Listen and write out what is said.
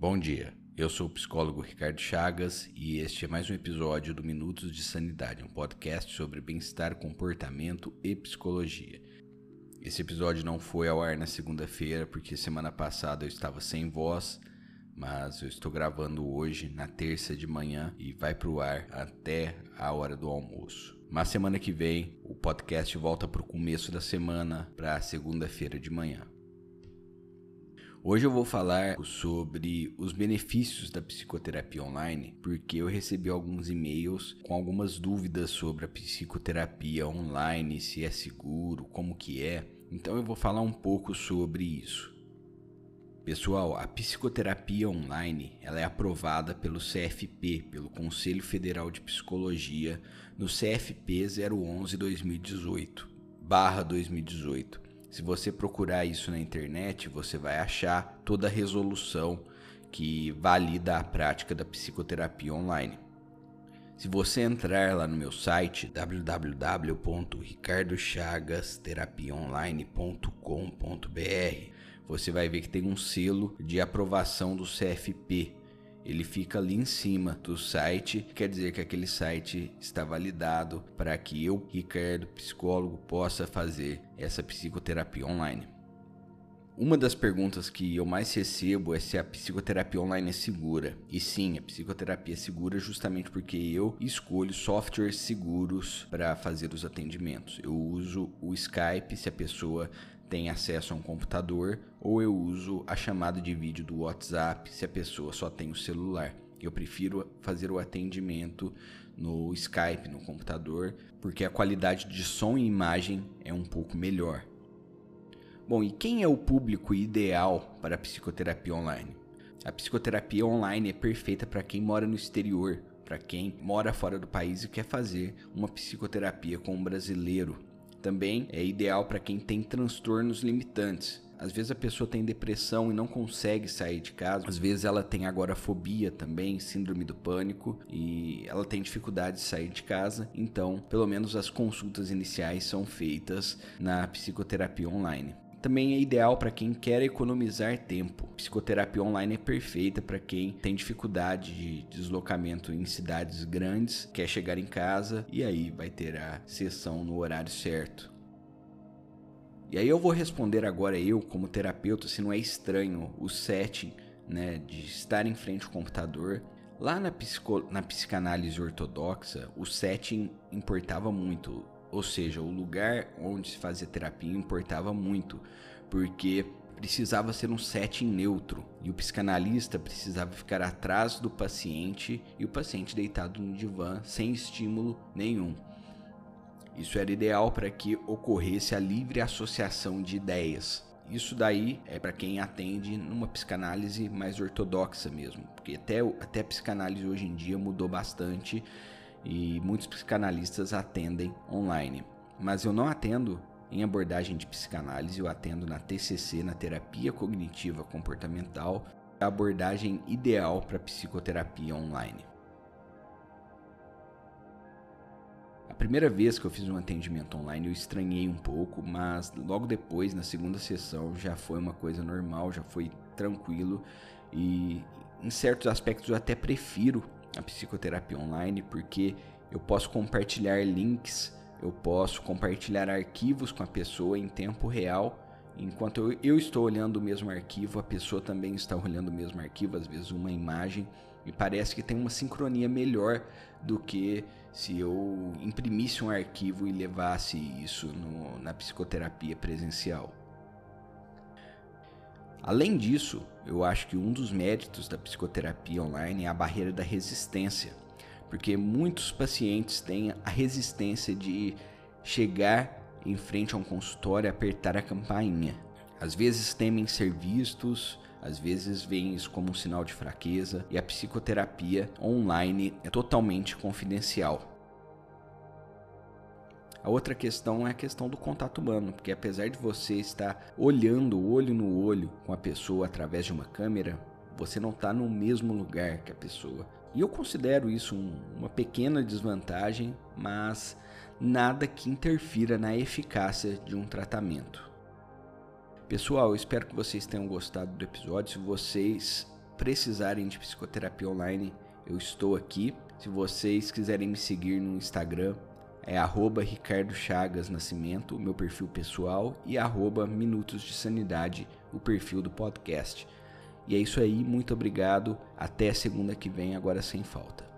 Bom dia, eu sou o psicólogo Ricardo Chagas e este é mais um episódio do Minutos de Sanidade, um podcast sobre bem-estar, comportamento e psicologia. Esse episódio não foi ao ar na segunda-feira porque semana passada eu estava sem voz, mas eu estou gravando hoje na terça de manhã e vai para o ar até a hora do almoço. Mas semana que vem o podcast volta para o começo da semana, para segunda-feira de manhã. Hoje eu vou falar sobre os benefícios da psicoterapia online, porque eu recebi alguns e-mails com algumas dúvidas sobre a psicoterapia online, se é seguro, como que é. Então eu vou falar um pouco sobre isso. Pessoal, a psicoterapia online ela é aprovada pelo CFP, pelo Conselho Federal de Psicologia, no CFP 011-2018, barra 2018. Se você procurar isso na internet, você vai achar toda a resolução que valida a prática da psicoterapia online. Se você entrar lá no meu site www.ricardochagasterapiaonline.com.br, você vai ver que tem um selo de aprovação do CFP, ele fica ali em cima do site, quer dizer que aquele site está validado para que eu, Ricardo, psicólogo, possa fazer essa psicoterapia online. Uma das perguntas que eu mais recebo é se a psicoterapia online é segura. E sim, a psicoterapia é segura justamente porque eu escolho softwares seguros para fazer os atendimentos. Eu uso o Skype se a pessoa tem acesso a um computador, ou eu uso a chamada de vídeo do WhatsApp se a pessoa só tem o celular. Eu prefiro fazer o atendimento no Skype, no computador, porque a qualidade de som e imagem é um pouco melhor. Bom, e quem é o público ideal para a psicoterapia online? A psicoterapia online é perfeita para quem mora no exterior, para quem mora fora do país e quer fazer uma psicoterapia com um brasileiro também é ideal para quem tem transtornos limitantes. Às vezes a pessoa tem depressão e não consegue sair de casa. Às vezes ela tem agorafobia também, síndrome do pânico, e ela tem dificuldade de sair de casa. Então, pelo menos as consultas iniciais são feitas na psicoterapia online. Também é ideal para quem quer economizar tempo. Psicoterapia online é perfeita para quem tem dificuldade de deslocamento em cidades grandes, quer chegar em casa e aí vai ter a sessão no horário certo. E aí eu vou responder agora eu, como terapeuta, se não é estranho o setting né, de estar em frente ao computador. Lá na, psico, na psicanálise ortodoxa, o setting importava muito ou seja, o lugar onde se fazia terapia importava muito, porque precisava ser um setting neutro e o psicanalista precisava ficar atrás do paciente e o paciente deitado no divã sem estímulo nenhum. Isso era ideal para que ocorresse a livre associação de ideias. Isso daí é para quem atende numa psicanálise mais ortodoxa mesmo, porque até, até a psicanálise hoje em dia mudou bastante e muitos psicanalistas atendem online. Mas eu não atendo em abordagem de psicanálise, eu atendo na TCC, na terapia cognitiva comportamental, a abordagem ideal para psicoterapia online. A primeira vez que eu fiz um atendimento online eu estranhei um pouco, mas logo depois, na segunda sessão, já foi uma coisa normal, já foi tranquilo e em certos aspectos eu até prefiro a psicoterapia online porque eu posso compartilhar links, eu posso compartilhar arquivos com a pessoa em tempo real. Enquanto eu, estou olhando o mesmo arquivo, a pessoa também está olhando o mesmo arquivo, às vezes uma imagem, e parece que tem uma sincronia melhor do que se eu imprimisse um arquivo e levasse isso no, na psicoterapia presencial. Além disso, eu acho que um dos méritos da psicoterapia online é a barreira da resistência, porque muitos pacientes têm a resistência de chegar em frente a um consultório e apertar a campainha. Às vezes temem ser vistos, às vezes veem isso como um sinal de fraqueza, e a psicoterapia online é totalmente confidencial. A outra questão é a questão do contato humano, porque apesar de você estar olhando olho no olho com a pessoa através de uma câmera, você não está no mesmo lugar que a pessoa. E eu considero isso um, uma pequena desvantagem, mas nada que interfira na eficácia de um tratamento. Pessoal, espero que vocês tenham gostado do episódio. Se vocês precisarem de psicoterapia online, eu estou aqui. Se vocês quiserem me seguir no Instagram, é arroba Ricardo Chagas Nascimento, o meu perfil pessoal, e arroba Minutos de Sanidade, o perfil do podcast. E é isso aí, muito obrigado. Até segunda que vem, agora sem falta.